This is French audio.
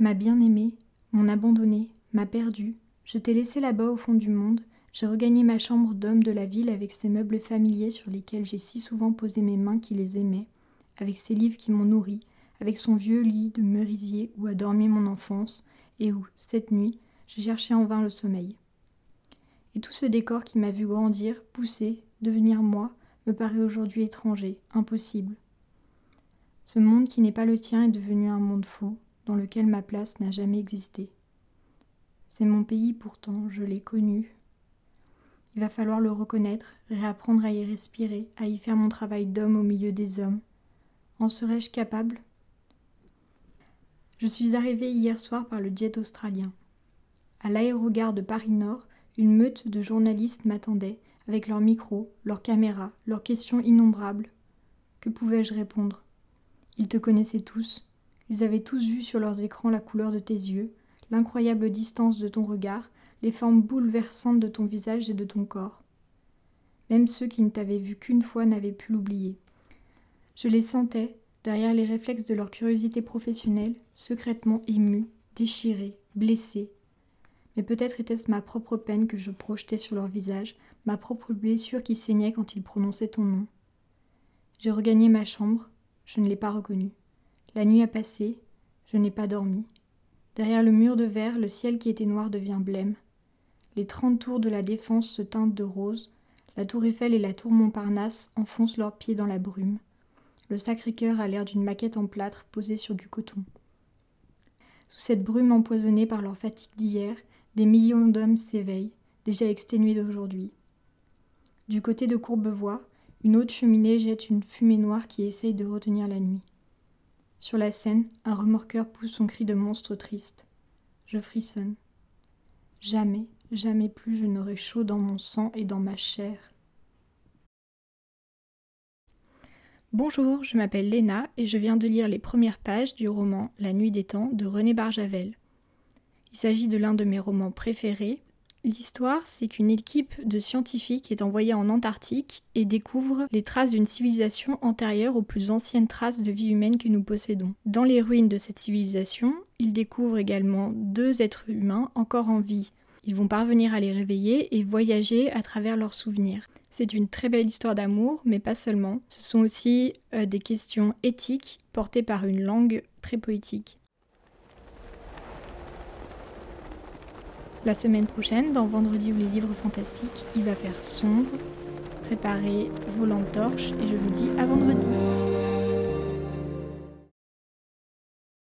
Ma bien-aimée, mon abandonné, m'a perdu. Je t'ai laissé là-bas au fond du monde. J'ai regagné ma chambre d'homme de la ville avec ses meubles familiers sur lesquels j'ai si souvent posé mes mains qui les aimaient, avec ses livres qui m'ont nourri, avec son vieux lit de merisier où a dormi mon enfance, et où, cette nuit, j'ai cherché en vain le sommeil. Et tout ce décor qui m'a vu grandir, pousser, devenir moi, me paraît aujourd'hui étranger, impossible. Ce monde qui n'est pas le tien est devenu un monde faux, dans lequel ma place n'a jamais existé. C'est mon pays pourtant, je l'ai connu. Il va falloir le reconnaître, réapprendre à y respirer, à y faire mon travail d'homme au milieu des hommes. En serais-je capable? Je suis arrivée hier soir par le jet australien. À l'aérogare de Paris-Nord, une meute de journalistes m'attendait, avec leurs micros, leurs caméras, leurs questions innombrables. Que pouvais-je répondre? Ils te connaissaient tous. Ils avaient tous vu sur leurs écrans la couleur de tes yeux, l'incroyable distance de ton regard, les formes bouleversantes de ton visage et de ton corps. Même ceux qui ne t'avaient vu qu'une fois n'avaient pu l'oublier. Je les sentais, derrière les réflexes de leur curiosité professionnelle, secrètement émus, déchirés, blessés. Mais peut-être était-ce ma propre peine que je projetais sur leur visage, ma propre blessure qui saignait quand ils prononçaient ton nom. J'ai regagné ma chambre, je ne l'ai pas reconnue. La nuit a passé, je n'ai pas dormi. Derrière le mur de verre, le ciel qui était noir devient blême. Les trente tours de la défense se teintent de rose, la tour Eiffel et la tour Montparnasse enfoncent leurs pieds dans la brume. Le Sacré-Cœur a l'air d'une maquette en plâtre posée sur du coton. Sous cette brume empoisonnée par leur fatigue d'hier, des millions d'hommes s'éveillent, déjà exténués d'aujourd'hui. Du côté de Courbevoie, une haute cheminée jette une fumée noire qui essaye de retenir la nuit. Sur la scène, un remorqueur pousse son cri de monstre triste. Je frissonne. Jamais, jamais plus je n'aurai chaud dans mon sang et dans ma chair. Bonjour, je m'appelle Léna et je viens de lire les premières pages du roman La nuit des temps de René Barjavel. Il s'agit de l'un de mes romans préférés L'histoire, c'est qu'une équipe de scientifiques est envoyée en Antarctique et découvre les traces d'une civilisation antérieure aux plus anciennes traces de vie humaine que nous possédons. Dans les ruines de cette civilisation, ils découvrent également deux êtres humains encore en vie. Ils vont parvenir à les réveiller et voyager à travers leurs souvenirs. C'est une très belle histoire d'amour, mais pas seulement. Ce sont aussi euh, des questions éthiques portées par une langue très poétique. La semaine prochaine, dans Vendredi ou les livres fantastiques, il va faire sombre. Préparez vos lampes torches et je vous dis à vendredi.